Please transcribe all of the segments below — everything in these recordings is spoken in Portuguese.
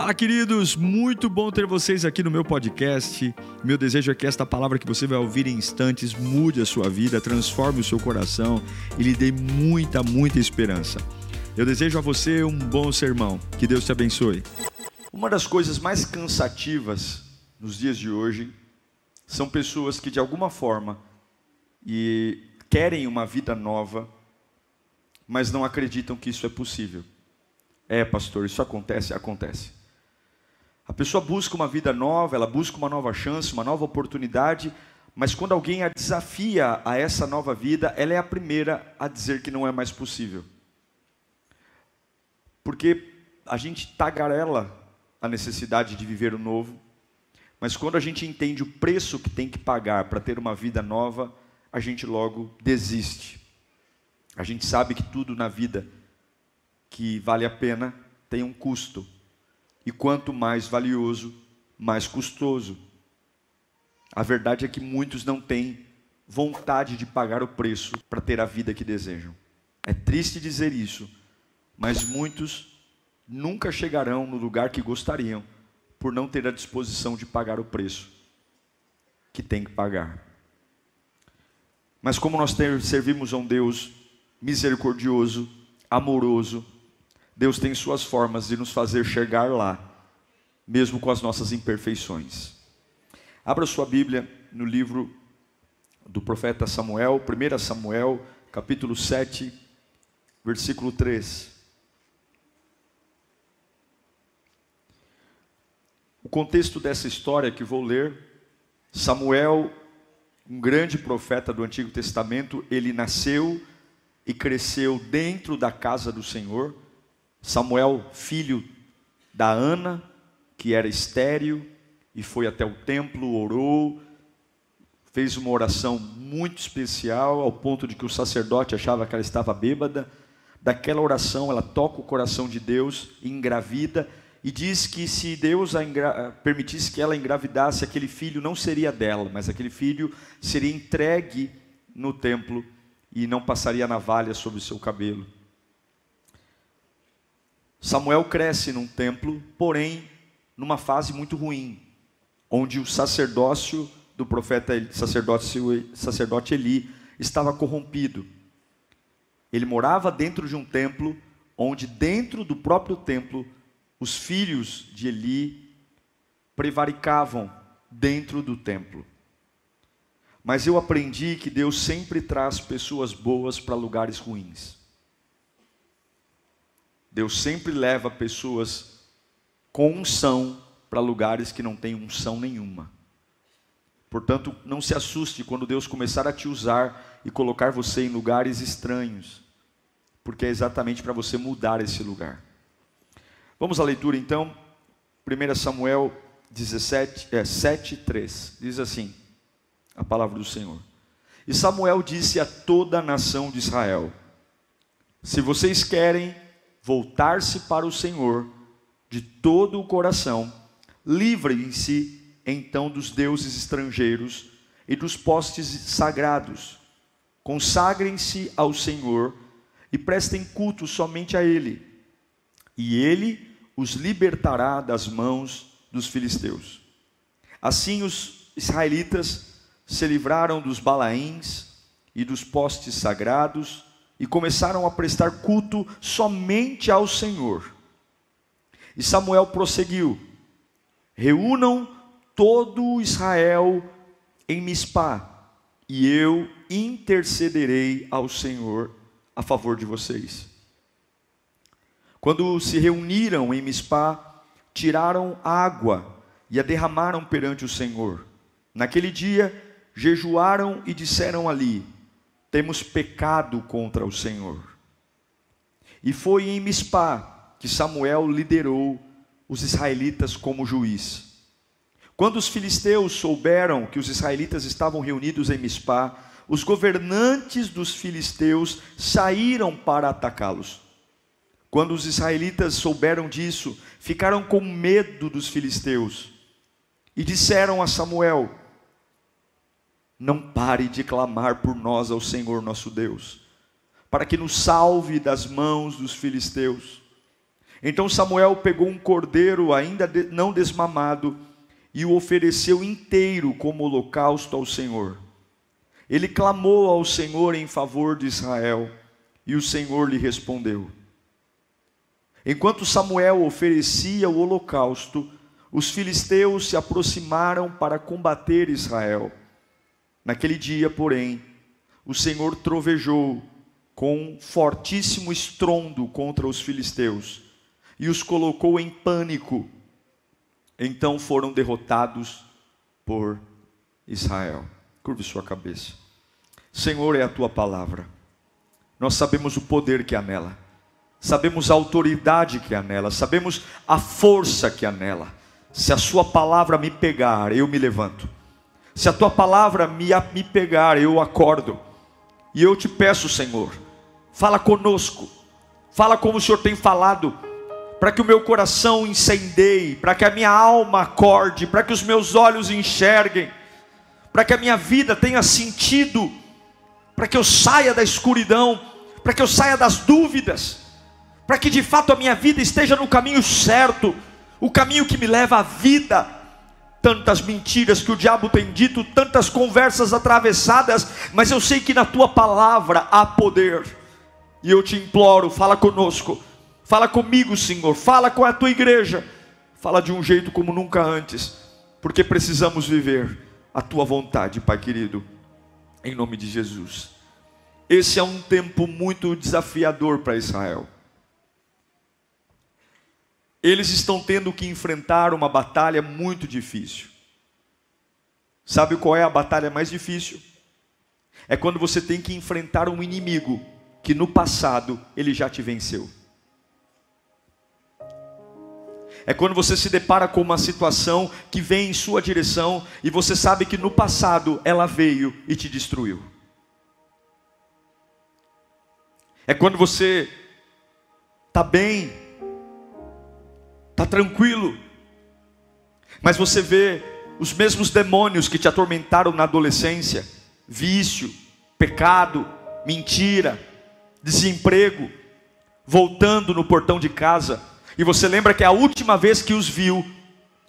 Fala, queridos! Muito bom ter vocês aqui no meu podcast. Meu desejo é que esta palavra que você vai ouvir em instantes mude a sua vida, transforme o seu coração e lhe dê muita, muita esperança. Eu desejo a você um bom sermão. Que Deus te abençoe. Uma das coisas mais cansativas nos dias de hoje são pessoas que de alguma forma e querem uma vida nova, mas não acreditam que isso é possível. É, pastor, isso acontece, acontece. A pessoa busca uma vida nova, ela busca uma nova chance, uma nova oportunidade, mas quando alguém a desafia a essa nova vida, ela é a primeira a dizer que não é mais possível. Porque a gente tagarela a necessidade de viver o novo, mas quando a gente entende o preço que tem que pagar para ter uma vida nova, a gente logo desiste. A gente sabe que tudo na vida que vale a pena tem um custo. E quanto mais valioso, mais custoso. A verdade é que muitos não têm vontade de pagar o preço para ter a vida que desejam. É triste dizer isso, mas muitos nunca chegarão no lugar que gostariam por não ter a disposição de pagar o preço que tem que pagar. Mas como nós servimos a um Deus misericordioso, amoroso, Deus tem suas formas de nos fazer chegar lá, mesmo com as nossas imperfeições. Abra sua Bíblia no livro do profeta Samuel, 1 Samuel, capítulo 7, versículo 3. O contexto dessa história que vou ler, Samuel, um grande profeta do Antigo Testamento, ele nasceu e cresceu dentro da casa do Senhor Samuel, filho da Ana, que era estéril, e foi até o templo, orou, fez uma oração muito especial, ao ponto de que o sacerdote achava que ela estava bêbada. Daquela oração, ela toca o coração de Deus, engravida, e diz que se Deus permitisse que ela engravidasse, aquele filho não seria dela, mas aquele filho seria entregue no templo e não passaria navalha sobre o seu cabelo. Samuel cresce num templo, porém numa fase muito ruim, onde o sacerdócio do profeta sacerdote, Eli estava corrompido. Ele morava dentro de um templo, onde dentro do próprio templo os filhos de Eli prevaricavam dentro do templo. Mas eu aprendi que Deus sempre traz pessoas boas para lugares ruins. Deus sempre leva pessoas com unção para lugares que não têm unção nenhuma. Portanto, não se assuste quando Deus começar a te usar e colocar você em lugares estranhos, porque é exatamente para você mudar esse lugar. Vamos à leitura então, 1 Samuel 17, é, 7, 3, diz assim, a palavra do Senhor. E Samuel disse a toda a nação de Israel: Se vocês querem voltar-se para o Senhor de todo o coração, livrem-se então dos deuses estrangeiros e dos postes sagrados. Consagrem-se ao Senhor e prestem culto somente a Ele, e Ele os libertará das mãos dos filisteus. Assim os israelitas se livraram dos balaíns e dos postes sagrados e começaram a prestar culto somente ao Senhor. E Samuel prosseguiu: Reúnam todo Israel em Mispá, e eu intercederei ao Senhor a favor de vocês. Quando se reuniram em Mispá, tiraram água e a derramaram perante o Senhor. Naquele dia, jejuaram e disseram ali: temos pecado contra o Senhor. E foi em Mispá que Samuel liderou os israelitas como juiz. Quando os filisteus souberam que os israelitas estavam reunidos em Mispá, os governantes dos filisteus saíram para atacá-los. Quando os israelitas souberam disso, ficaram com medo dos filisteus e disseram a Samuel: não pare de clamar por nós ao Senhor nosso Deus, para que nos salve das mãos dos filisteus. Então Samuel pegou um cordeiro ainda não desmamado e o ofereceu inteiro como holocausto ao Senhor. Ele clamou ao Senhor em favor de Israel, e o Senhor lhe respondeu. Enquanto Samuel oferecia o holocausto, os filisteus se aproximaram para combater Israel. Naquele dia, porém, o Senhor trovejou com um fortíssimo estrondo contra os filisteus e os colocou em pânico. Então foram derrotados por Israel. Curve sua cabeça. Senhor, é a tua palavra. Nós sabemos o poder que há nela, sabemos a autoridade que há nela, sabemos a força que há nela. Se a sua palavra me pegar, eu me levanto. Se a tua palavra me, me pegar, eu acordo. E eu te peço, Senhor, fala conosco, fala como o Senhor tem falado para que o meu coração incendeie, para que a minha alma acorde, para que os meus olhos enxerguem, para que a minha vida tenha sentido, para que eu saia da escuridão, para que eu saia das dúvidas, para que de fato a minha vida esteja no caminho certo, o caminho que me leva à vida. Tantas mentiras que o diabo tem dito, tantas conversas atravessadas, mas eu sei que na tua palavra há poder. E eu te imploro, fala conosco Fala comigo, Senhor. Fala com a tua igreja. Fala de um jeito como nunca antes, porque precisamos viver a tua vontade, Pai querido, em nome de Jesus. Esse é um tempo muito desafiador para Israel. Eles estão tendo que enfrentar uma batalha muito difícil. Sabe qual é a batalha mais difícil? É quando você tem que enfrentar um inimigo que no passado ele já te venceu. É quando você se depara com uma situação que vem em sua direção e você sabe que no passado ela veio e te destruiu. É quando você está bem, está tranquilo, mas você vê os mesmos demônios que te atormentaram na adolescência vício, pecado, mentira, desemprego voltando no portão de casa e você lembra que a última vez que os viu,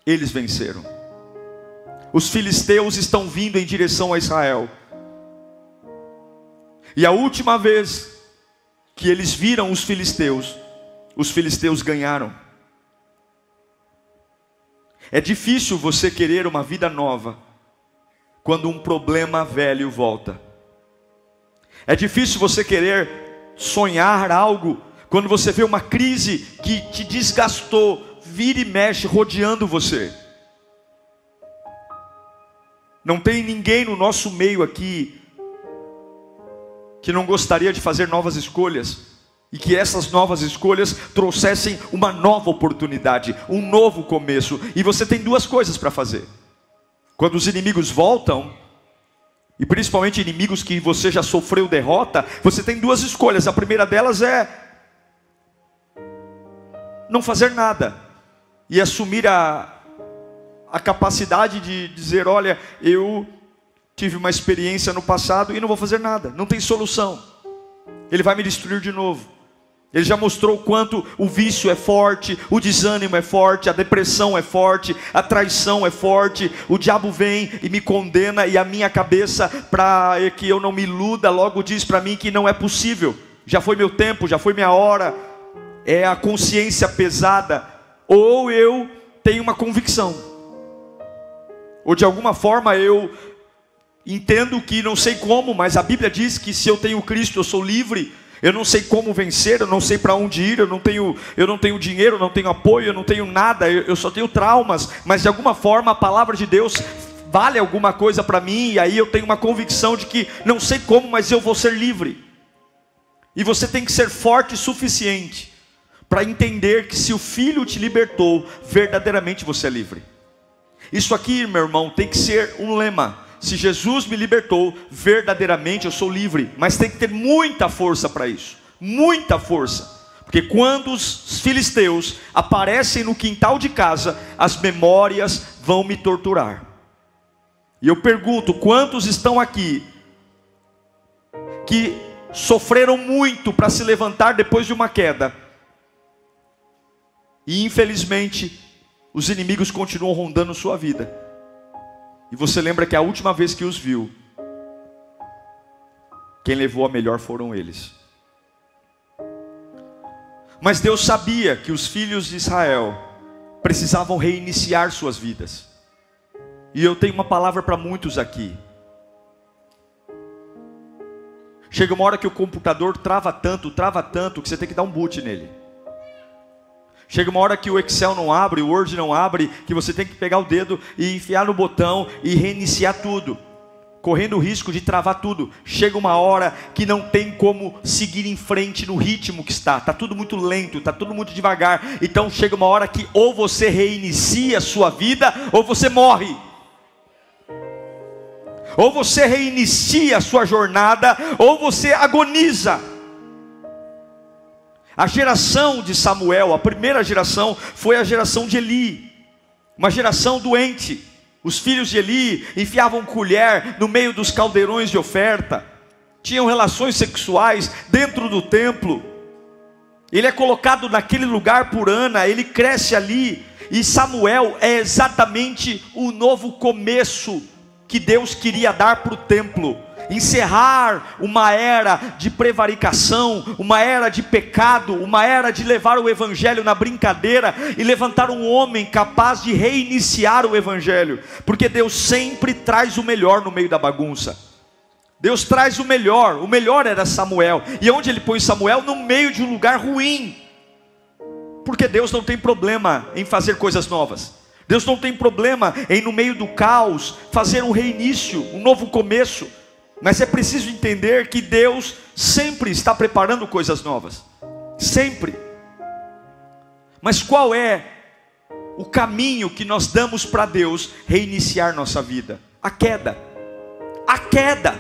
eles venceram. Os filisteus estão vindo em direção a Israel. E a última vez que eles viram os filisteus, os filisteus ganharam. É difícil você querer uma vida nova quando um problema velho volta. É difícil você querer sonhar algo quando você vê uma crise que te desgastou, vira e mexe rodeando você. Não tem ninguém no nosso meio aqui que não gostaria de fazer novas escolhas e que essas novas escolhas trouxessem uma nova oportunidade, um novo começo. E você tem duas coisas para fazer. Quando os inimigos voltam, e principalmente inimigos que você já sofreu derrota, você tem duas escolhas. A primeira delas é não fazer nada e assumir a, a capacidade de dizer: olha, eu tive uma experiência no passado e não vou fazer nada, não tem solução, ele vai me destruir de novo. Ele já mostrou o quanto o vício é forte, o desânimo é forte, a depressão é forte, a traição é forte. O diabo vem e me condena, e a minha cabeça, para que eu não me iluda, logo diz para mim que não é possível. Já foi meu tempo, já foi minha hora, é a consciência pesada, ou eu tenho uma convicção, ou de alguma forma eu entendo que não sei como, mas a Bíblia diz que se eu tenho Cristo eu sou livre. Eu não sei como vencer, eu não sei para onde ir, eu não tenho, eu não tenho dinheiro, eu não tenho apoio, eu não tenho nada, eu, eu só tenho traumas, mas de alguma forma a palavra de Deus vale alguma coisa para mim, e aí eu tenho uma convicção de que não sei como, mas eu vou ser livre. E você tem que ser forte o suficiente para entender que se o Filho te libertou, verdadeiramente você é livre. Isso aqui, meu irmão, tem que ser um lema. Se Jesus me libertou, verdadeiramente eu sou livre. Mas tem que ter muita força para isso. Muita força. Porque quando os filisteus aparecem no quintal de casa, as memórias vão me torturar. E eu pergunto: quantos estão aqui que sofreram muito para se levantar depois de uma queda? E infelizmente, os inimigos continuam rondando sua vida. E você lembra que a última vez que os viu, quem levou a melhor foram eles. Mas Deus sabia que os filhos de Israel precisavam reiniciar suas vidas. E eu tenho uma palavra para muitos aqui. Chega uma hora que o computador trava tanto, trava tanto, que você tem que dar um boot nele. Chega uma hora que o Excel não abre, o Word não abre, que você tem que pegar o dedo e enfiar no botão e reiniciar tudo, correndo o risco de travar tudo. Chega uma hora que não tem como seguir em frente no ritmo que está, está tudo muito lento, está tudo muito devagar. Então chega uma hora que ou você reinicia a sua vida ou você morre. Ou você reinicia a sua jornada, ou você agoniza. A geração de Samuel, a primeira geração, foi a geração de Eli, uma geração doente. Os filhos de Eli enfiavam colher no meio dos caldeirões de oferta, tinham relações sexuais dentro do templo. Ele é colocado naquele lugar por Ana, ele cresce ali, e Samuel é exatamente o novo começo que Deus queria dar para o templo encerrar uma era de prevaricação, uma era de pecado, uma era de levar o evangelho na brincadeira e levantar um homem capaz de reiniciar o evangelho, porque Deus sempre traz o melhor no meio da bagunça. Deus traz o melhor, o melhor era Samuel, e onde ele põe Samuel? No meio de um lugar ruim, porque Deus não tem problema em fazer coisas novas. Deus não tem problema em, no meio do caos, fazer um reinício, um novo começo. Mas é preciso entender que Deus sempre está preparando coisas novas. Sempre. Mas qual é o caminho que nós damos para Deus reiniciar nossa vida? A queda. A queda.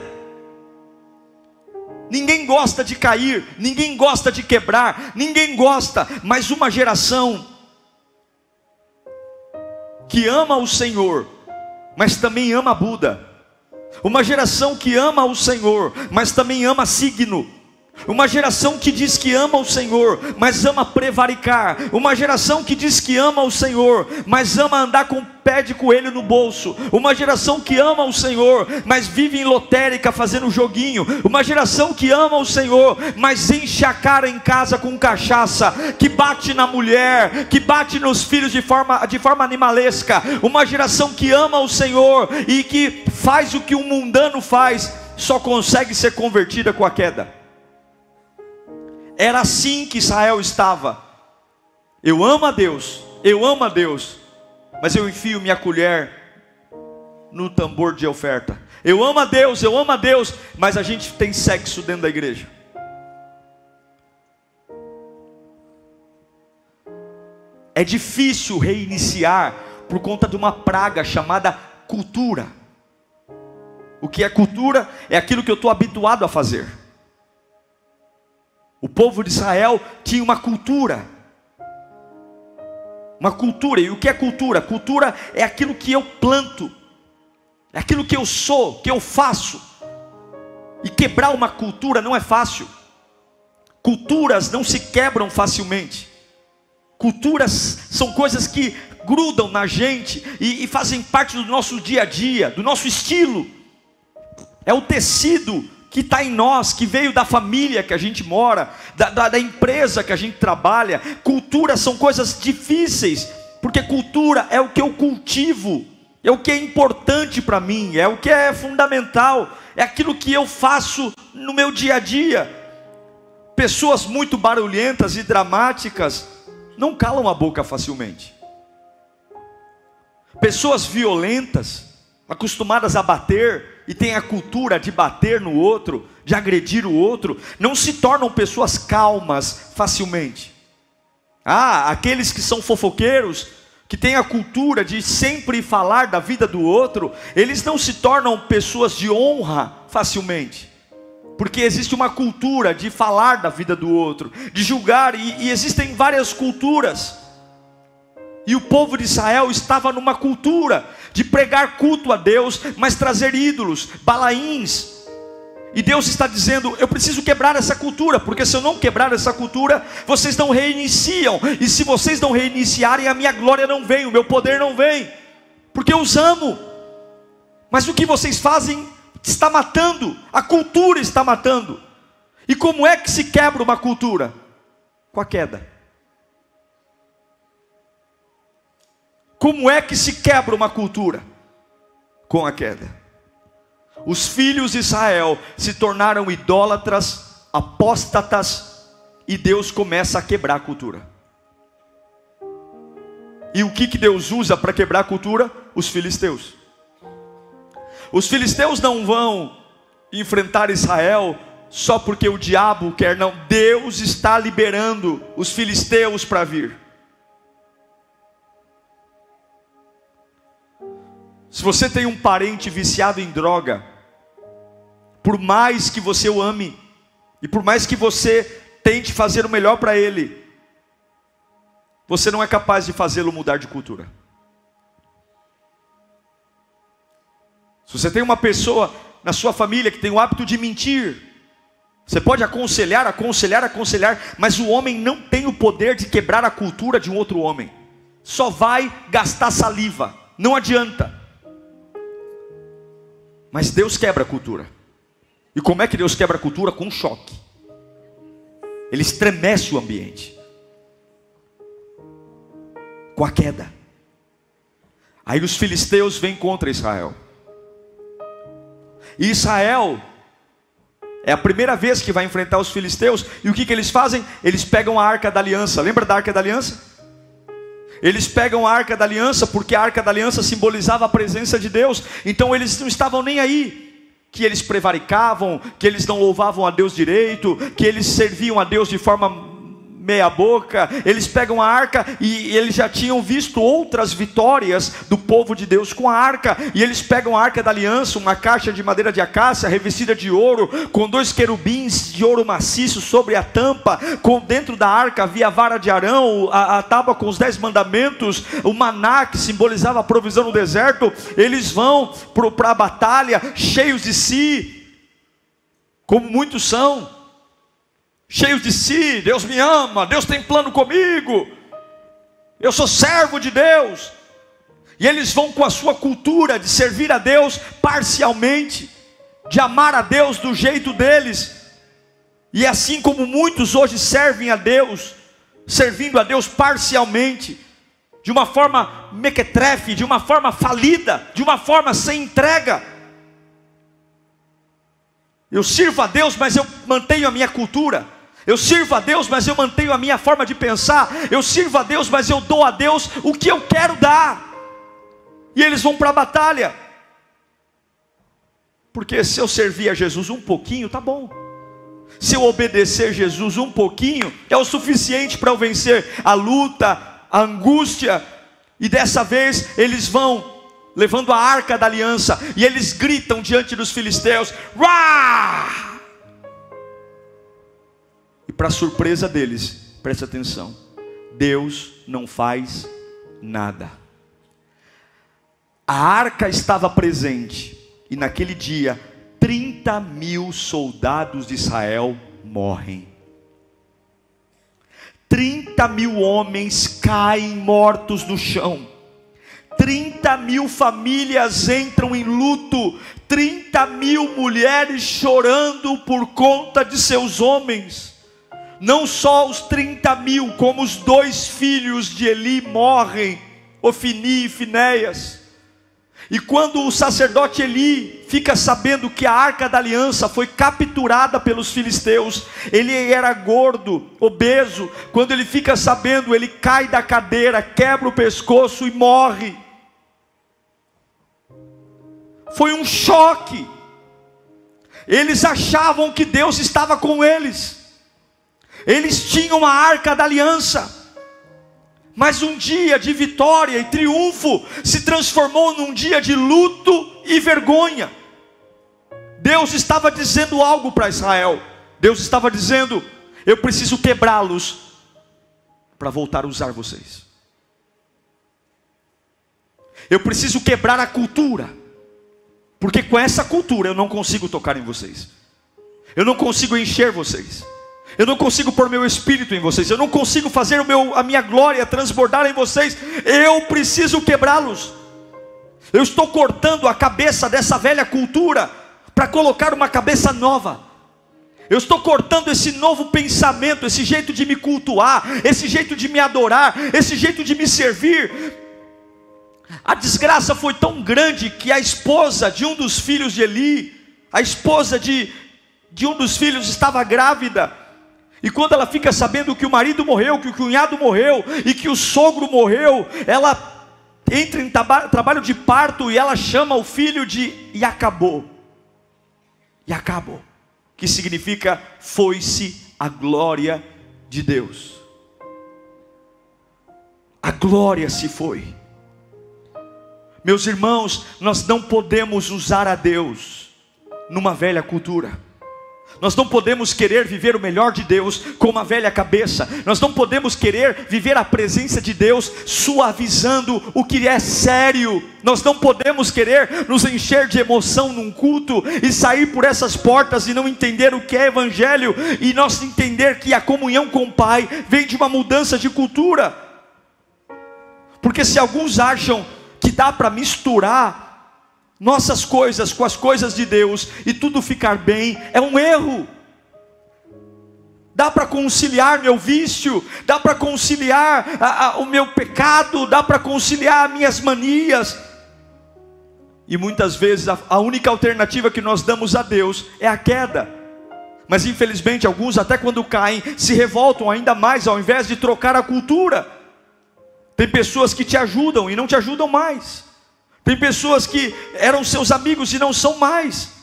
Ninguém gosta de cair, ninguém gosta de quebrar, ninguém gosta, mas uma geração que ama o Senhor, mas também ama Buda uma geração que ama o Senhor, mas também ama signo. Uma geração que diz que ama o Senhor, mas ama prevaricar. Uma geração que diz que ama o Senhor, mas ama andar com pé de coelho no bolso. Uma geração que ama o Senhor, mas vive em lotérica fazendo joguinho. Uma geração que ama o Senhor, mas enche a cara em casa com cachaça, que bate na mulher, que bate nos filhos de forma, de forma animalesca. Uma geração que ama o Senhor e que faz o que um mundano faz, só consegue ser convertida com a queda. Era assim que Israel estava. Eu amo a Deus, eu amo a Deus, mas eu enfio minha colher no tambor de oferta. Eu amo a Deus, eu amo a Deus, mas a gente tem sexo dentro da igreja. É difícil reiniciar por conta de uma praga chamada cultura. O que é cultura? É aquilo que eu estou habituado a fazer. O povo de Israel tinha uma cultura. Uma cultura. E o que é cultura? Cultura é aquilo que eu planto. É aquilo que eu sou, que eu faço. E quebrar uma cultura não é fácil. Culturas não se quebram facilmente. Culturas são coisas que grudam na gente e, e fazem parte do nosso dia a dia, do nosso estilo. É o tecido que está em nós, que veio da família que a gente mora, da, da, da empresa que a gente trabalha. Cultura são coisas difíceis, porque cultura é o que eu cultivo, é o que é importante para mim, é o que é fundamental, é aquilo que eu faço no meu dia a dia. Pessoas muito barulhentas e dramáticas não calam a boca facilmente. Pessoas violentas, acostumadas a bater, e tem a cultura de bater no outro, de agredir o outro, não se tornam pessoas calmas facilmente. Ah, aqueles que são fofoqueiros, que têm a cultura de sempre falar da vida do outro, eles não se tornam pessoas de honra facilmente. Porque existe uma cultura de falar da vida do outro, de julgar, e, e existem várias culturas. E o povo de Israel estava numa cultura de pregar culto a Deus, mas trazer ídolos, balaíns. E Deus está dizendo: eu preciso quebrar essa cultura, porque se eu não quebrar essa cultura, vocês não reiniciam. E se vocês não reiniciarem, a minha glória não vem, o meu poder não vem, porque eu os amo. Mas o que vocês fazem está matando, a cultura está matando. E como é que se quebra uma cultura? Com a queda. Como é que se quebra uma cultura? Com a queda. Os filhos de Israel se tornaram idólatras, apóstatas, e Deus começa a quebrar a cultura. E o que, que Deus usa para quebrar a cultura? Os filisteus. Os filisteus não vão enfrentar Israel só porque o diabo quer, não. Deus está liberando os filisteus para vir. Se você tem um parente viciado em droga, por mais que você o ame, e por mais que você tente fazer o melhor para ele, você não é capaz de fazê-lo mudar de cultura. Se você tem uma pessoa na sua família que tem o hábito de mentir, você pode aconselhar, aconselhar, aconselhar, mas o homem não tem o poder de quebrar a cultura de um outro homem. Só vai gastar saliva, não adianta. Mas Deus quebra a cultura. E como é que Deus quebra a cultura? Com um choque. Ele estremece o ambiente. Com a queda. Aí os filisteus vêm contra Israel. E Israel é a primeira vez que vai enfrentar os filisteus. E o que, que eles fazem? Eles pegam a arca da aliança. Lembra da arca da aliança? Eles pegam a arca da aliança, porque a arca da aliança simbolizava a presença de Deus. Então eles não estavam nem aí que eles prevaricavam, que eles não louvavam a Deus direito, que eles serviam a Deus de forma meia boca, eles pegam a arca e eles já tinham visto outras vitórias do povo de Deus com a arca, e eles pegam a arca da aliança, uma caixa de madeira de acácia revestida de ouro, com dois querubins de ouro maciço sobre a tampa, com dentro da arca havia a vara de Arão, a, a tábua com os dez mandamentos, o maná que simbolizava a provisão no deserto, eles vão para a batalha cheios de si, como muitos são, cheios de si, Deus me ama, Deus tem plano comigo, eu sou servo de Deus. E eles vão com a sua cultura de servir a Deus parcialmente, de amar a Deus do jeito deles. E assim como muitos hoje servem a Deus, servindo a Deus parcialmente, de uma forma mequetrefe, de uma forma falida, de uma forma sem entrega. Eu sirvo a Deus, mas eu mantenho a minha cultura. Eu sirvo a Deus, mas eu mantenho a minha forma de pensar. Eu sirvo a Deus, mas eu dou a Deus o que eu quero dar. E eles vão para a batalha. Porque se eu servir a Jesus um pouquinho, tá bom. Se eu obedecer Jesus um pouquinho, é o suficiente para eu vencer a luta, a angústia. E dessa vez eles vão levando a arca da aliança e eles gritam diante dos filisteus: Rah! E para surpresa deles, preste atenção: Deus não faz nada. A arca estava presente, e naquele dia, 30 mil soldados de Israel morrem. 30 mil homens caem mortos no chão. 30 mil famílias entram em luto, 30 mil mulheres chorando por conta de seus homens não só os 30 mil, como os dois filhos de Eli morrem, Ofini e Finéias. E quando o sacerdote Eli fica sabendo que a arca da aliança foi capturada pelos filisteus, ele era gordo, obeso. Quando ele fica sabendo, ele cai da cadeira, quebra o pescoço e morre. Foi um choque. Eles achavam que Deus estava com eles. Eles tinham a arca da aliança. Mas um dia de vitória e triunfo se transformou num dia de luto e vergonha. Deus estava dizendo algo para Israel. Deus estava dizendo: Eu preciso quebrá-los para voltar a usar vocês. Eu preciso quebrar a cultura, porque com essa cultura eu não consigo tocar em vocês. Eu não consigo encher vocês. Eu não consigo pôr meu espírito em vocês. Eu não consigo fazer meu, a minha glória transbordar em vocês. Eu preciso quebrá-los. Eu estou cortando a cabeça dessa velha cultura para colocar uma cabeça nova. Eu estou cortando esse novo pensamento, esse jeito de me cultuar, esse jeito de me adorar, esse jeito de me servir. A desgraça foi tão grande que a esposa de um dos filhos de Eli, a esposa de, de um dos filhos estava grávida. E quando ela fica sabendo que o marido morreu, que o cunhado morreu e que o sogro morreu, ela entra em trabalho de parto e ela chama o filho de e acabou. E acabou que significa foi-se a glória de Deus. A glória se foi. Meus irmãos, nós não podemos usar a Deus numa velha cultura. Nós não podemos querer viver o melhor de Deus com uma velha cabeça. Nós não podemos querer viver a presença de Deus suavizando o que é sério. Nós não podemos querer nos encher de emoção num culto e sair por essas portas e não entender o que é evangelho e nós entender que a comunhão com o Pai vem de uma mudança de cultura. Porque se alguns acham que dá para misturar nossas coisas com as coisas de Deus e tudo ficar bem, é um erro. Dá para conciliar meu vício, dá para conciliar a, a, o meu pecado, dá para conciliar minhas manias. E muitas vezes a, a única alternativa que nós damos a Deus é a queda. Mas infelizmente alguns, até quando caem, se revoltam ainda mais ao invés de trocar a cultura. Tem pessoas que te ajudam e não te ajudam mais. Tem pessoas que eram seus amigos e não são mais.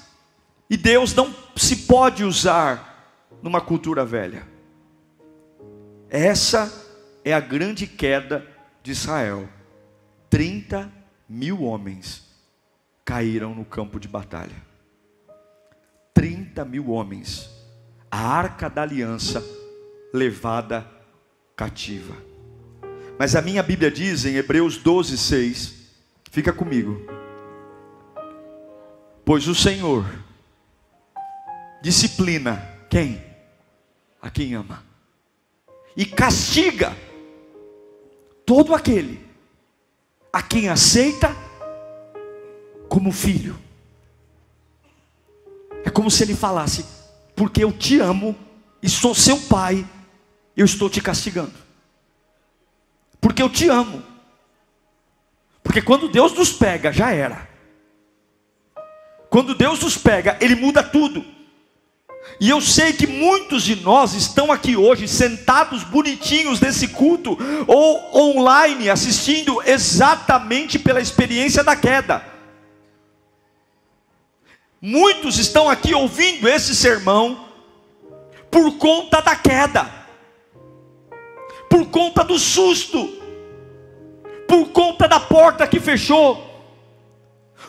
E Deus não se pode usar numa cultura velha. Essa é a grande queda de Israel. 30 mil homens caíram no campo de batalha. 30 mil homens. A arca da aliança levada cativa. Mas a minha Bíblia diz em Hebreus 12, 6 Fica comigo. Pois o Senhor disciplina quem? A quem ama. E castiga todo aquele a quem aceita como filho. É como se ele falasse: Porque eu te amo e sou seu pai, eu estou te castigando. Porque eu te amo porque quando Deus nos pega, já era. Quando Deus nos pega, Ele muda tudo. E eu sei que muitos de nós estão aqui hoje sentados bonitinhos nesse culto ou online assistindo exatamente pela experiência da queda. Muitos estão aqui ouvindo esse sermão por conta da queda. Por conta do susto por conta da porta que fechou,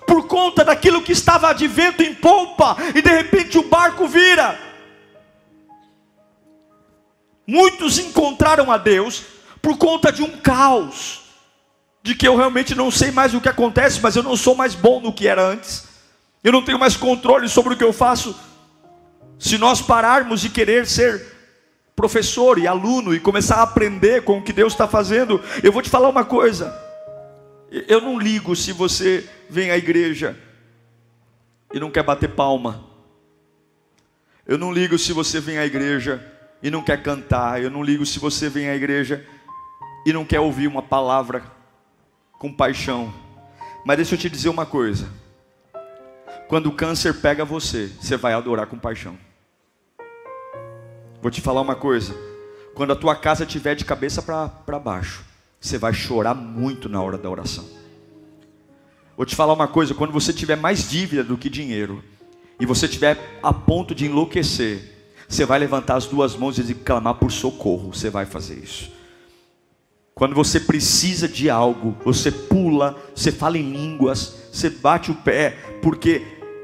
por conta daquilo que estava de vento em polpa, e de repente o barco vira. Muitos encontraram a Deus por conta de um caos, de que eu realmente não sei mais o que acontece, mas eu não sou mais bom no que era antes, eu não tenho mais controle sobre o que eu faço. Se nós pararmos de querer ser professor e aluno e começar a aprender com o que Deus está fazendo, eu vou te falar uma coisa. Eu não ligo se você vem à igreja e não quer bater palma. Eu não ligo se você vem à igreja e não quer cantar. Eu não ligo se você vem à igreja e não quer ouvir uma palavra com paixão. Mas deixa eu te dizer uma coisa. Quando o câncer pega você, você vai adorar com paixão. Vou te falar uma coisa: quando a tua casa estiver de cabeça para baixo, você vai chorar muito na hora da oração. Vou te falar uma coisa: quando você tiver mais dívida do que dinheiro, e você estiver a ponto de enlouquecer, você vai levantar as duas mãos e clamar por socorro. Você vai fazer isso. Quando você precisa de algo, você pula, você fala em línguas, você bate o pé, porque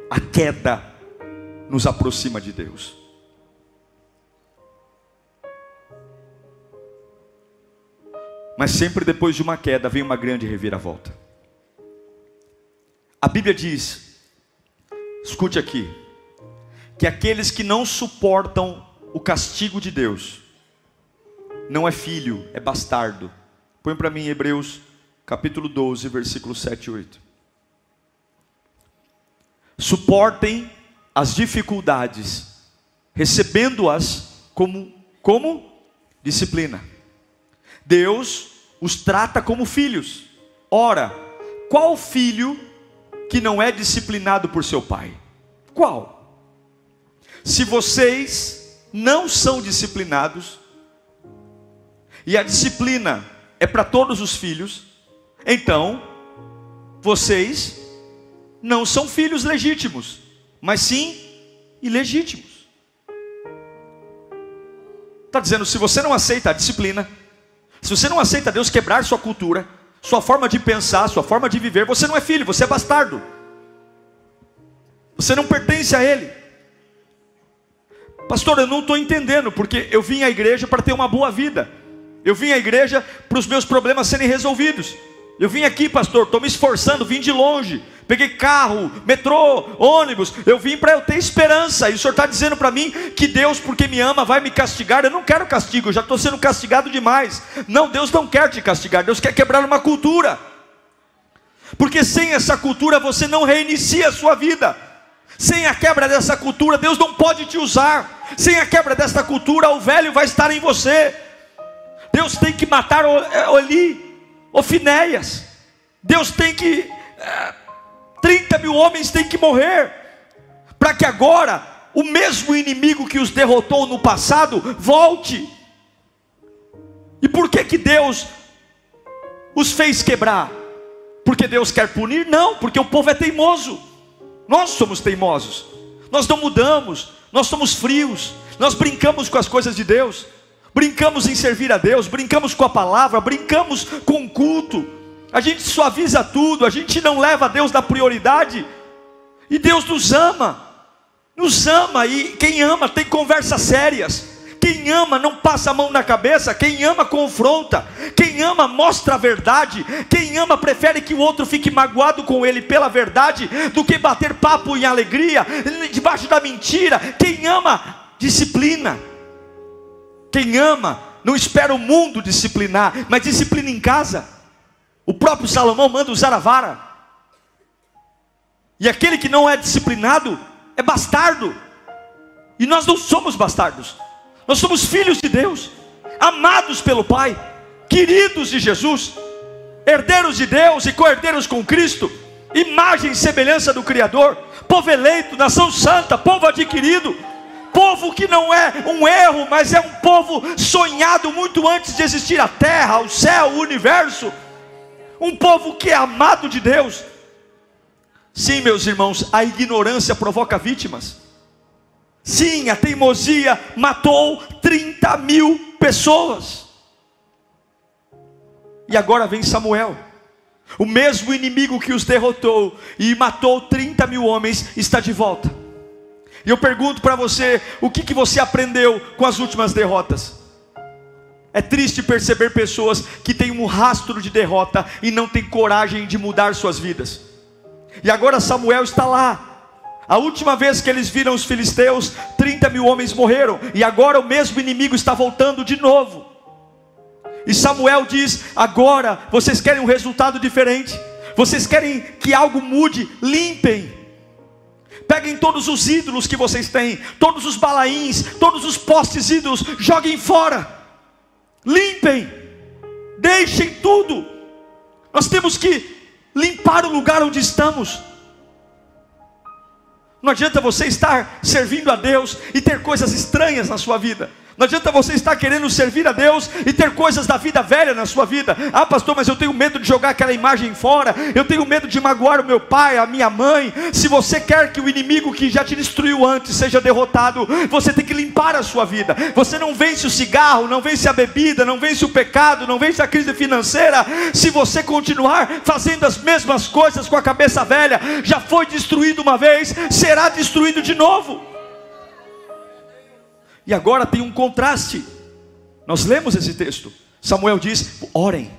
a queda nos aproxima de Deus. Mas sempre depois de uma queda vem uma grande reviravolta. A Bíblia diz, escute aqui, que aqueles que não suportam o castigo de Deus, não é filho, é bastardo. Põe para mim Hebreus capítulo 12, versículo 7 e 8. Suportem as dificuldades, recebendo-as como, como disciplina. Deus os trata como filhos. Ora, qual filho que não é disciplinado por seu pai? Qual? Se vocês não são disciplinados, e a disciplina é para todos os filhos, então vocês não são filhos legítimos, mas sim ilegítimos. Está dizendo, se você não aceita a disciplina, se você não aceita Deus quebrar sua cultura, sua forma de pensar, sua forma de viver, você não é filho, você é bastardo. Você não pertence a Ele. Pastor, eu não estou entendendo, porque eu vim à igreja para ter uma boa vida. Eu vim à igreja para os meus problemas serem resolvidos. Eu vim aqui, pastor, estou me esforçando, vim de longe. Peguei carro, metrô, ônibus. Eu vim para eu ter esperança. E o senhor está dizendo para mim que Deus, porque me ama, vai me castigar. Eu não quero castigo, eu já estou sendo castigado demais. Não, Deus não quer te castigar. Deus quer quebrar uma cultura. Porque sem essa cultura você não reinicia a sua vida. Sem a quebra dessa cultura, Deus não pode te usar. Sem a quebra dessa cultura, o velho vai estar em você. Deus tem que matar é, Oli, Ofinéias. Deus tem que. É, 30 mil homens têm que morrer. Para que agora o mesmo inimigo que os derrotou no passado volte. E por que que Deus os fez quebrar? Porque Deus quer punir? Não, porque o povo é teimoso. Nós somos teimosos. Nós não mudamos, nós somos frios, nós brincamos com as coisas de Deus brincamos em servir a Deus, brincamos com a palavra, brincamos com o culto, a gente suaviza tudo, a gente não leva Deus da prioridade, e Deus nos ama, nos ama, e quem ama tem conversas sérias. Quem ama não passa a mão na cabeça, quem ama confronta, quem ama mostra a verdade, quem ama prefere que o outro fique magoado com ele pela verdade do que bater papo em alegria, debaixo da mentira. Quem ama disciplina. Quem ama não espera o mundo disciplinar, mas disciplina em casa. O próprio Salomão manda usar a vara. E aquele que não é disciplinado é bastardo. E nós não somos bastardos. Nós somos filhos de Deus, amados pelo Pai, queridos de Jesus, herdeiros de Deus e co-herdeiros com Cristo, imagem e semelhança do Criador, povo eleito, nação santa, povo adquirido povo que não é um erro, mas é um povo sonhado muito antes de existir a terra, o céu, o universo. Um povo que é amado de Deus. Sim, meus irmãos, a ignorância provoca vítimas. Sim, a teimosia matou 30 mil pessoas. E agora vem Samuel. O mesmo inimigo que os derrotou e matou 30 mil homens está de volta. E eu pergunto para você: o que, que você aprendeu com as últimas derrotas? É triste perceber pessoas que têm um rastro de derrota e não têm coragem de mudar suas vidas. E agora Samuel está lá. A última vez que eles viram os filisteus, 30 mil homens morreram. E agora o mesmo inimigo está voltando de novo. E Samuel diz: agora vocês querem um resultado diferente. Vocês querem que algo mude? Limpem Peguem todos os ídolos que vocês têm, todos os balaíns, todos os postes ídolos, joguem fora. Limpem. Deixem tudo. Nós temos que limpar o lugar onde estamos. Não adianta você estar servindo a Deus e ter coisas estranhas na sua vida. Não adianta você estar querendo servir a Deus e ter coisas da vida velha na sua vida. Ah, pastor, mas eu tenho medo de jogar aquela imagem fora. Eu tenho medo de magoar o meu pai, a minha mãe. Se você quer que o inimigo que já te destruiu antes seja derrotado, você tem que limpar a sua vida. Você não vence o cigarro, não vence a bebida, não vence o pecado, não vence a crise financeira. Se você continuar fazendo as mesmas coisas com a cabeça velha, já foi destruído uma vez, será destruído de novo. E agora tem um contraste. Nós lemos esse texto. Samuel diz: orem.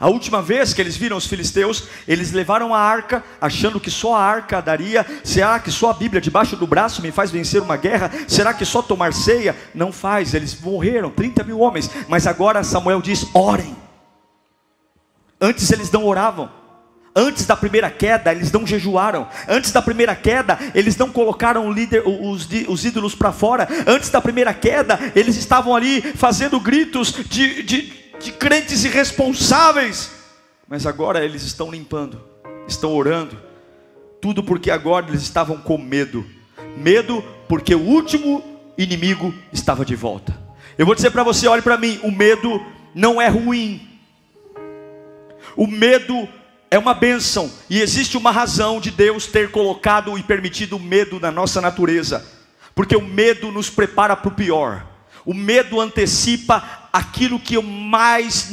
A última vez que eles viram os filisteus, eles levaram a arca, achando que só a arca daria. Será que só a Bíblia debaixo do braço me faz vencer uma guerra? Será que só tomar ceia? Não faz, eles morreram, 30 mil homens. Mas agora Samuel diz: orem. Antes eles não oravam. Antes da primeira queda, eles não jejuaram. Antes da primeira queda, eles não colocaram líder, os, os ídolos para fora. Antes da primeira queda, eles estavam ali fazendo gritos de, de de crentes irresponsáveis, mas agora eles estão limpando, estão orando, tudo porque agora eles estavam com medo medo porque o último inimigo estava de volta. Eu vou dizer para você: olhe para mim, o medo não é ruim, o medo é uma bênção, e existe uma razão de Deus ter colocado e permitido o medo na nossa natureza, porque o medo nos prepara para o pior. O medo antecipa aquilo que eu mais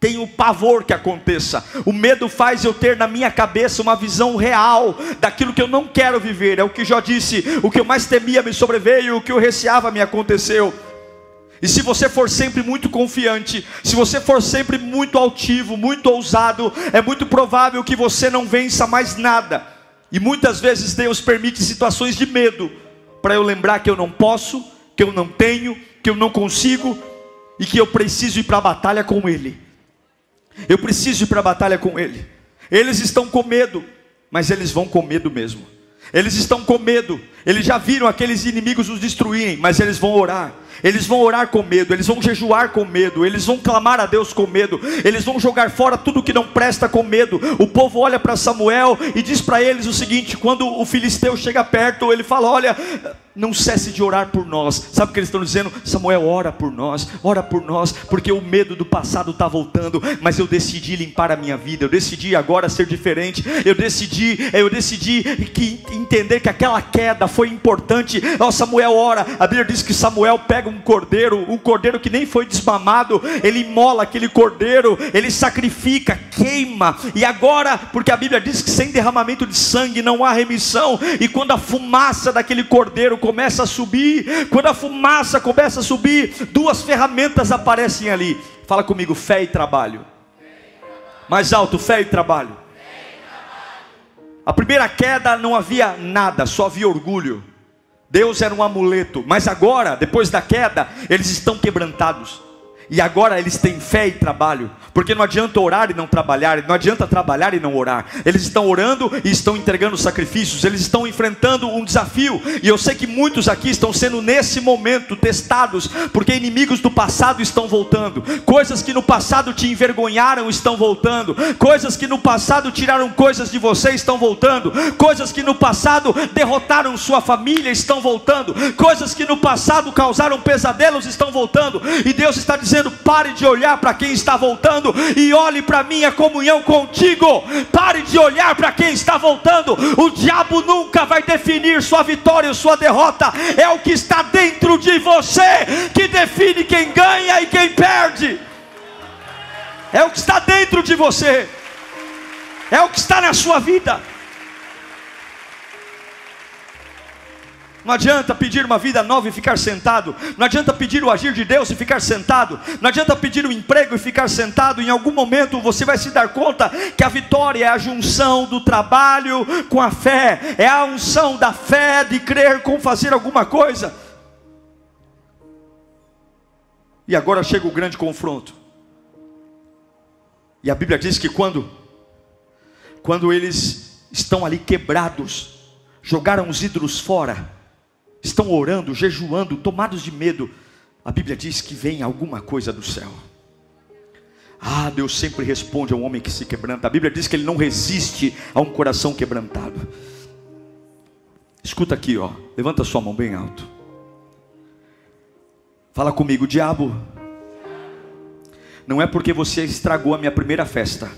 tenho pavor que aconteça. O medo faz eu ter na minha cabeça uma visão real daquilo que eu não quero viver. É o que Jó disse: o que eu mais temia me sobreveio, o que eu receava me aconteceu. E se você for sempre muito confiante, se você for sempre muito altivo, muito ousado, é muito provável que você não vença mais nada. E muitas vezes Deus permite situações de medo para eu lembrar que eu não posso, que eu não tenho, que eu não consigo e que eu preciso ir para a batalha com Ele. Eu preciso ir para a batalha com Ele. Eles estão com medo, mas eles vão com medo mesmo. Eles estão com medo, eles já viram aqueles inimigos os destruírem, mas eles vão orar. Eles vão orar com medo, eles vão jejuar com medo, eles vão clamar a Deus com medo, eles vão jogar fora tudo que não presta com medo. O povo olha para Samuel e diz para eles o seguinte: quando o filisteu chega perto, ele fala: Olha, não cesse de orar por nós. Sabe o que eles estão dizendo? Samuel, ora por nós, ora por nós, porque o medo do passado está voltando, mas eu decidi limpar a minha vida, eu decidi agora ser diferente, eu decidi, eu decidi que, entender que aquela queda foi importante. Ó, Samuel ora, a Bíblia diz que Samuel pega um cordeiro, um cordeiro que nem foi desmamado, ele imola aquele cordeiro, ele sacrifica, queima, e agora, porque a Bíblia diz que sem derramamento de sangue não há remissão, e quando a fumaça daquele cordeiro começa a subir, quando a fumaça começa a subir, duas ferramentas aparecem ali. Fala comigo, fé e trabalho. Mais alto, fé e trabalho. A primeira queda não havia nada, só havia orgulho. Deus era um amuleto, mas agora, depois da queda, eles estão quebrantados. E agora eles têm fé e trabalho, porque não adianta orar e não trabalhar, não adianta trabalhar e não orar. Eles estão orando e estão entregando sacrifícios, eles estão enfrentando um desafio. E eu sei que muitos aqui estão sendo nesse momento testados, porque inimigos do passado estão voltando, coisas que no passado te envergonharam estão voltando, coisas que no passado tiraram coisas de você estão voltando, coisas que no passado derrotaram sua família estão voltando, coisas que no passado causaram pesadelos estão voltando. E Deus está dizendo dizendo: pare de olhar para quem está voltando e olhe para minha comunhão contigo. Pare de olhar para quem está voltando. O diabo nunca vai definir sua vitória ou sua derrota. É o que está dentro de você que define quem ganha e quem perde. É o que está dentro de você. É o que está na sua vida. Não adianta pedir uma vida nova e ficar sentado. Não adianta pedir o agir de Deus e ficar sentado. Não adianta pedir o um emprego e ficar sentado. Em algum momento você vai se dar conta que a vitória é a junção do trabalho com a fé. É a unção da fé de crer com fazer alguma coisa. E agora chega o grande confronto. E a Bíblia diz que quando quando eles estão ali quebrados, jogaram os ídolos fora, estão orando, jejuando, tomados de medo, a Bíblia diz que vem alguma coisa do céu. Ah, Deus sempre responde a um homem que se quebranta. A Bíblia diz que ele não resiste a um coração quebrantado. Escuta aqui, ó. Levanta sua mão bem alto. Fala comigo, diabo. Não é porque você estragou a minha primeira festa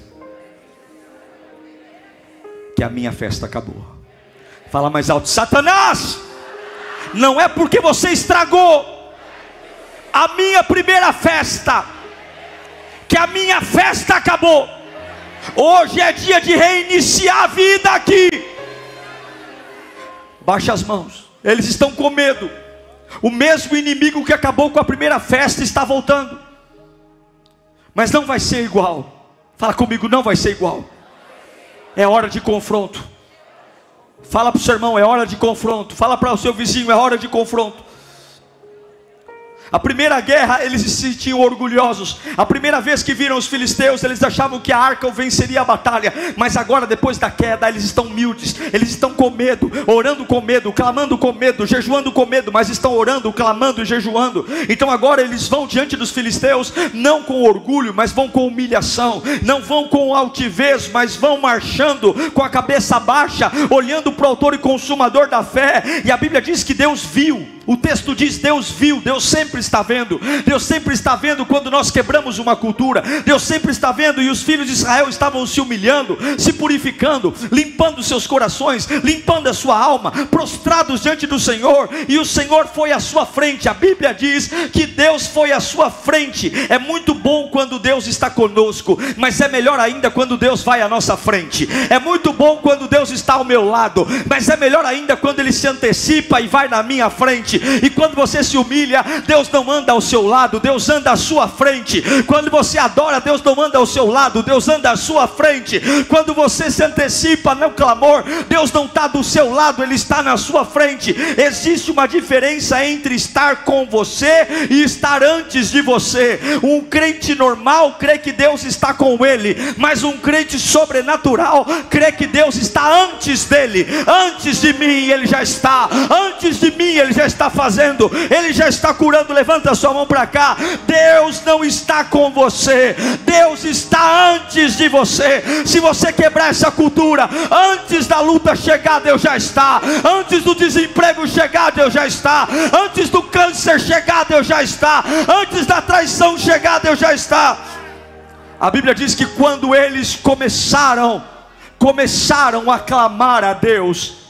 que a minha festa acabou. Fala mais alto, Satanás não é porque você estragou a minha primeira festa, que a minha festa acabou. Hoje é dia de reiniciar a vida aqui. Baixa as mãos, eles estão com medo. O mesmo inimigo que acabou com a primeira festa está voltando, mas não vai ser igual. Fala comigo, não vai ser igual. É hora de confronto. Fala para o seu irmão, é hora de confronto. Fala para o seu vizinho, é hora de confronto. A primeira guerra eles se sentiam orgulhosos. A primeira vez que viram os filisteus, eles achavam que a arca venceria a batalha. Mas agora, depois da queda, eles estão humildes, eles estão com medo, orando com medo, clamando com medo, jejuando com medo, mas estão orando, clamando e jejuando. Então agora eles vão diante dos filisteus, não com orgulho, mas vão com humilhação, não vão com altivez, mas vão marchando com a cabeça baixa, olhando para o autor e consumador da fé. E a Bíblia diz que Deus viu o texto diz: Deus viu, Deus sempre está vendo, Deus sempre está vendo quando nós quebramos uma cultura, Deus sempre está vendo, e os filhos de Israel estavam se humilhando, se purificando, limpando seus corações, limpando a sua alma, prostrados diante do Senhor, e o Senhor foi à sua frente. A Bíblia diz que Deus foi à sua frente. É muito bom quando Deus está conosco, mas é melhor ainda quando Deus vai à nossa frente. É muito bom quando Deus está ao meu lado, mas é melhor ainda quando Ele se antecipa e vai na minha frente E quando você se humilha, Deus não anda ao seu lado, Deus anda à sua frente. Quando você adora, Deus não anda ao seu lado, Deus anda à sua frente. Quando você se antecipa no clamor, Deus não está do seu lado, Ele está na sua frente. Existe uma diferença entre estar com você e estar antes de você. Um crente normal crê que Deus está com ele, mas um crente sobrenatural crê que Deus está antes dele, antes de mim, ele já está, antes de mim, ele já está está fazendo, Ele já está curando. Levanta sua mão para cá. Deus não está com você, Deus está antes de você. Se você quebrar essa cultura, antes da luta chegar, Deus já está. Antes do desemprego chegar, Deus já está. Antes do câncer chegar, Deus já está. Antes da traição chegar, Deus já está. A Bíblia diz que quando eles começaram, começaram a clamar a Deus,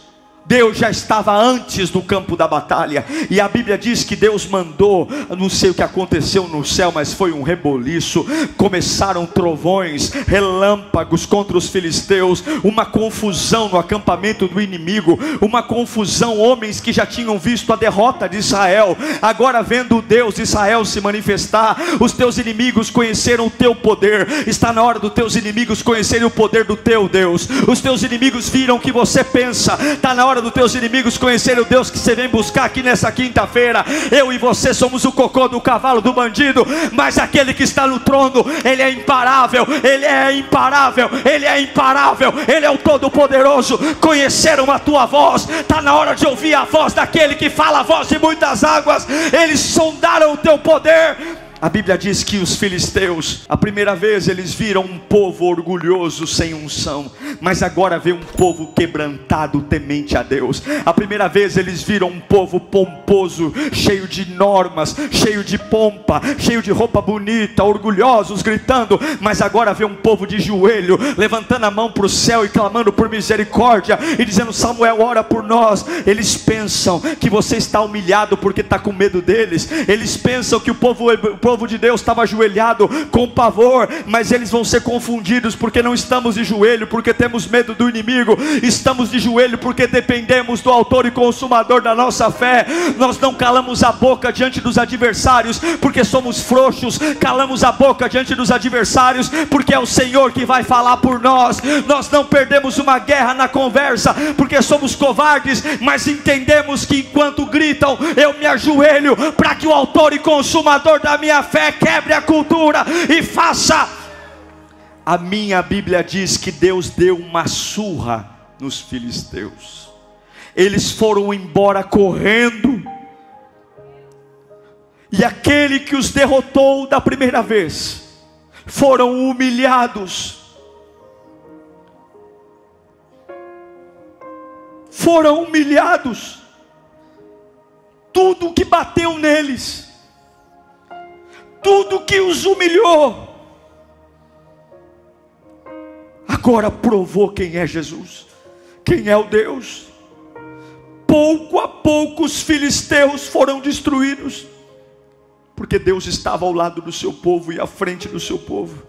Deus já estava antes do campo da batalha, e a Bíblia diz que Deus mandou, não sei o que aconteceu no céu, mas foi um reboliço. Começaram trovões, relâmpagos contra os filisteus, uma confusão no acampamento do inimigo, uma confusão. Homens que já tinham visto a derrota de Israel, agora vendo o Deus de Israel se manifestar, os teus inimigos conheceram o teu poder. Está na hora dos teus inimigos conhecerem o poder do teu Deus. Os teus inimigos viram o que você pensa, está na hora hora dos teus inimigos conhecerem o Deus que você vem buscar aqui nessa quinta-feira. Eu e você somos o cocô do cavalo do bandido, mas aquele que está no trono, ele é imparável, ele é imparável, ele é imparável, ele é o Todo-Poderoso. Conheceram a tua voz, está na hora de ouvir a voz daquele que fala a voz de muitas águas. Eles sondaram o teu poder a Bíblia diz que os filisteus, a primeira vez eles viram um povo orgulhoso sem unção, mas agora vê um povo quebrantado, temente a Deus. A primeira vez eles viram um povo pomposo, cheio de normas, cheio de pompa, cheio de roupa bonita, orgulhosos, gritando, mas agora vê um povo de joelho, levantando a mão para o céu e clamando por misericórdia e dizendo: Samuel, ora por nós. Eles pensam que você está humilhado porque está com medo deles, eles pensam que o povo povo de Deus estava ajoelhado com pavor, mas eles vão ser confundidos porque não estamos de joelho, porque temos medo do inimigo, estamos de joelho porque dependemos do Autor e Consumador da nossa fé. Nós não calamos a boca diante dos adversários porque somos frouxos, calamos a boca diante dos adversários porque é o Senhor que vai falar por nós. Nós não perdemos uma guerra na conversa porque somos covardes, mas entendemos que enquanto gritam, eu me ajoelho para que o Autor e Consumador da minha fé quebre a cultura e faça. A minha Bíblia diz que Deus deu uma surra nos filisteus. Eles foram embora correndo. E aquele que os derrotou da primeira vez foram humilhados. Foram humilhados. Tudo que bateu neles tudo que os humilhou, agora provou quem é Jesus, quem é o Deus. Pouco a pouco os filisteus foram destruídos, porque Deus estava ao lado do seu povo e à frente do seu povo.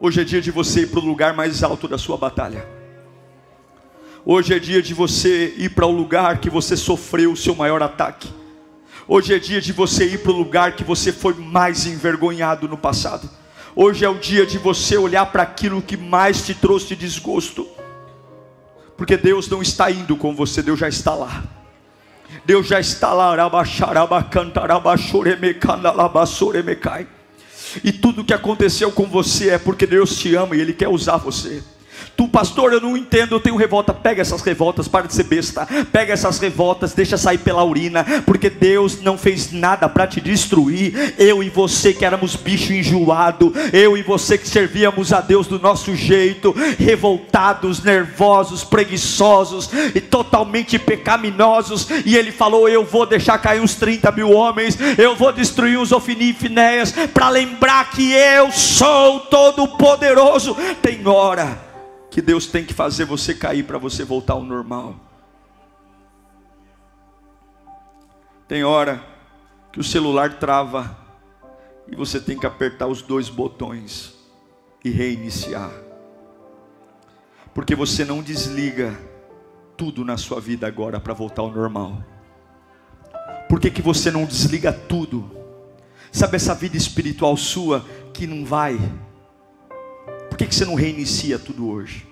Hoje é dia de você ir para o lugar mais alto da sua batalha. Hoje é dia de você ir para o lugar que você sofreu o seu maior ataque. Hoje é dia de você ir para o lugar que você foi mais envergonhado no passado. Hoje é o dia de você olhar para aquilo que mais te trouxe desgosto. Porque Deus não está indo com você, Deus já está lá. Deus já está lá. E tudo que aconteceu com você é porque Deus te ama e Ele quer usar você. Tu, pastor, eu não entendo, eu tenho revolta. Pega essas revoltas, para de ser besta. Pega essas revoltas, deixa sair pela urina, porque Deus não fez nada para te destruir. Eu e você que éramos bicho enjoado, eu e você que servíamos a Deus do nosso jeito, revoltados, nervosos, preguiçosos e totalmente pecaminosos. E Ele falou: Eu vou deixar cair uns 30 mil homens, eu vou destruir os Ofini e Finéias, para lembrar que eu sou todo-poderoso. Tem hora que Deus tem que fazer você cair para você voltar ao normal. Tem hora que o celular trava e você tem que apertar os dois botões e reiniciar. Porque você não desliga tudo na sua vida agora para voltar ao normal. Por que, que você não desliga tudo? Sabe essa vida espiritual sua que não vai? Que, que você não reinicia tudo hoje?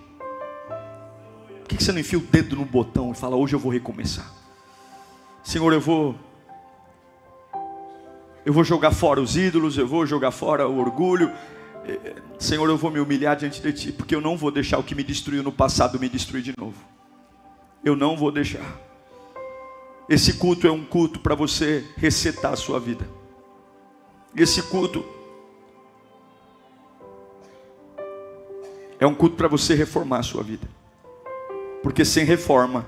Por que, que você não enfia o dedo no botão e fala, hoje eu vou recomeçar? Senhor, eu vou. Eu vou jogar fora os ídolos, eu vou jogar fora o orgulho. Eh, Senhor, eu vou me humilhar diante de Ti, porque eu não vou deixar o que me destruiu no passado me destruir de novo. Eu não vou deixar. Esse culto é um culto para você resetar a sua vida. Esse culto É um culto para você reformar a sua vida. Porque sem reforma,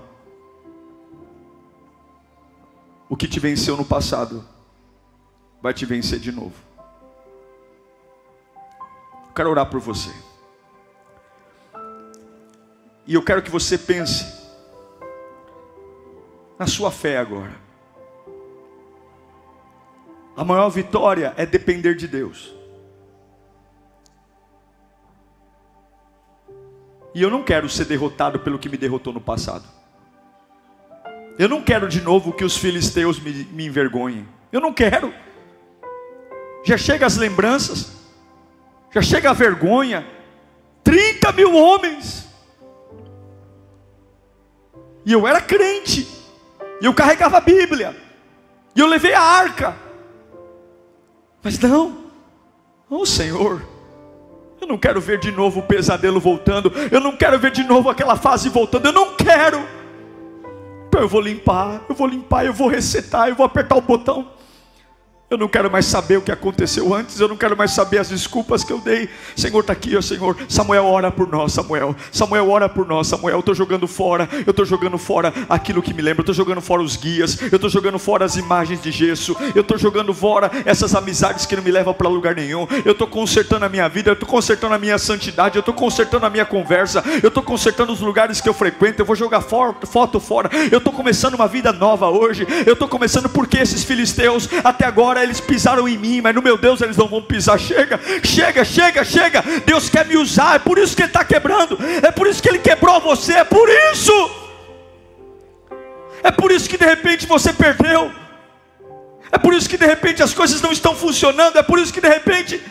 o que te venceu no passado vai te vencer de novo. Eu quero orar por você. E eu quero que você pense na sua fé agora. A maior vitória é depender de Deus. E eu não quero ser derrotado pelo que me derrotou no passado. Eu não quero de novo que os filisteus me, me envergonhem. Eu não quero. Já chega as lembranças, já chega a vergonha. 30 mil homens. E eu era crente. E eu carregava a Bíblia. E eu levei a arca. Mas não. Oh Senhor. Eu não quero ver de novo o pesadelo voltando. Eu não quero ver de novo aquela fase voltando. Eu não quero. Então eu vou limpar, eu vou limpar, eu vou resetar, eu vou apertar o botão. Eu não quero mais saber o que aconteceu antes, eu não quero mais saber as desculpas que eu dei. Senhor está aqui, ó Senhor. Samuel ora por nós, Samuel. Samuel ora por nós, Samuel. Eu estou jogando fora, eu estou jogando fora aquilo que me lembra, eu estou jogando fora os guias, eu estou jogando fora as imagens de gesso, eu estou jogando fora essas amizades que não me levam para lugar nenhum. Eu estou consertando a minha vida, eu estou consertando a minha santidade, eu estou consertando a minha conversa, eu estou consertando os lugares que eu frequento, eu vou jogar foto fora, eu estou começando uma vida nova hoje, eu estou começando porque esses filisteus até agora eles pisaram em mim, mas no meu Deus eles não vão pisar. Chega, chega, chega, chega. Deus quer me usar, é por isso que Ele está quebrando, é por isso que Ele quebrou você, é por isso. É por isso que de repente você perdeu. É por isso que de repente as coisas não estão funcionando. É por isso que de repente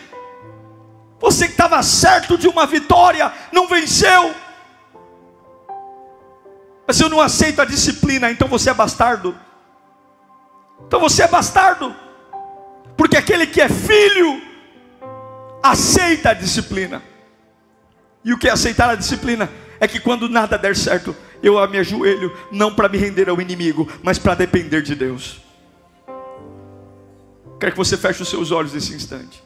você que estava certo de uma vitória não venceu. Mas eu não aceito a disciplina, então você é bastardo. Então você é bastardo. Porque aquele que é filho aceita a disciplina. E o que é aceitar a disciplina? É que quando nada der certo, eu me ajoelho, não para me render ao inimigo, mas para depender de Deus. Quero que você feche os seus olhos nesse instante.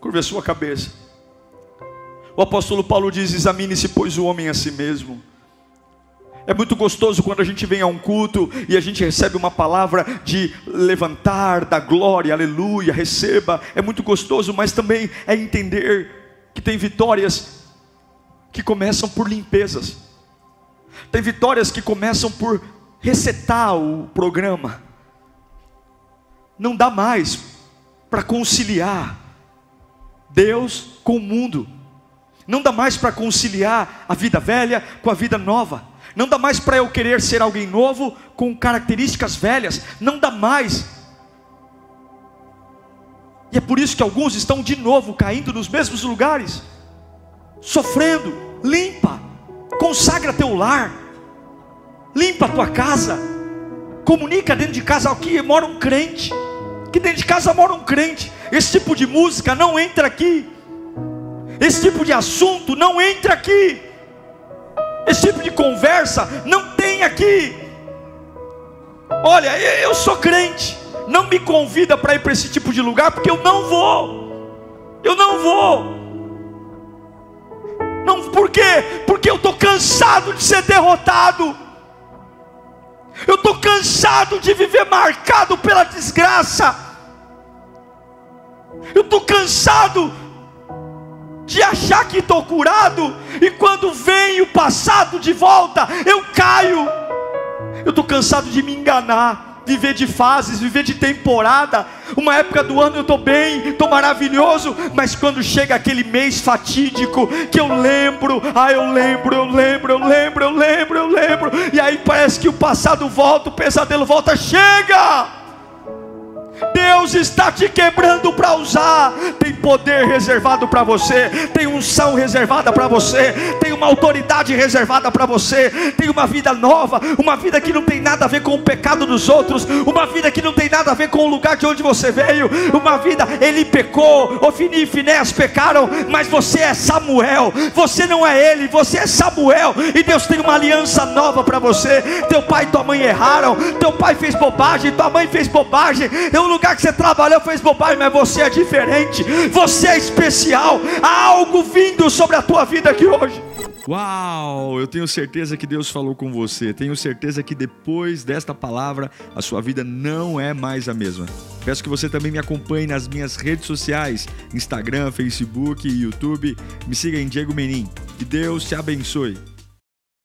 Curva a sua cabeça. O apóstolo Paulo diz: examine-se, pois, o homem a si mesmo. É muito gostoso quando a gente vem a um culto e a gente recebe uma palavra de levantar, da glória, aleluia, receba. É muito gostoso, mas também é entender que tem vitórias que começam por limpezas. Tem vitórias que começam por resetar o programa. Não dá mais para conciliar Deus com o mundo. Não dá mais para conciliar a vida velha com a vida nova. Não dá mais para eu querer ser alguém novo com características velhas. Não dá mais. E é por isso que alguns estão de novo caindo nos mesmos lugares, sofrendo. Limpa, consagra teu lar, limpa a tua casa, comunica dentro de casa aqui mora um crente, que dentro de casa mora um crente. Esse tipo de música não entra aqui, esse tipo de assunto não entra aqui, esse tipo de conversa não tem aqui. Olha, eu sou crente, não me convida para ir para esse tipo de lugar, porque eu não vou. Eu não vou. Não, por quê? Porque eu estou cansado de ser derrotado. Eu estou cansado de viver marcado pela desgraça. Eu estou cansado de achar que estou curado, e quando vem o passado de volta, eu caio. Eu estou cansado de me enganar viver de fases, viver de temporada. Uma época do ano eu estou bem, estou maravilhoso, mas quando chega aquele mês fatídico que eu lembro, ah, eu lembro, eu lembro, eu lembro, eu lembro, eu lembro, e aí parece que o passado volta, o pesadelo volta, chega! Deus está te quebrando para usar. Tem poder reservado para você, tem unção reservada para você, tem uma autoridade reservada para você, tem uma vida nova, uma vida que não tem nada a ver com o pecado dos outros, uma vida que não tem nada a ver com o lugar de onde você veio, uma vida, ele pecou, Ofini e Finés pecaram, mas você é Samuel, você não é ele, você é Samuel, e Deus tem uma aliança nova para você. Teu pai e tua mãe erraram, teu pai fez bobagem, tua mãe fez bobagem, eu lugar que você trabalhou fez bobagem, mas você é diferente, você é especial. Há algo vindo sobre a tua vida aqui hoje. Uau! Eu tenho certeza que Deus falou com você. Tenho certeza que depois desta palavra a sua vida não é mais a mesma. Peço que você também me acompanhe nas minhas redes sociais: Instagram, Facebook YouTube. Me siga em Diego Menin. Que Deus te abençoe.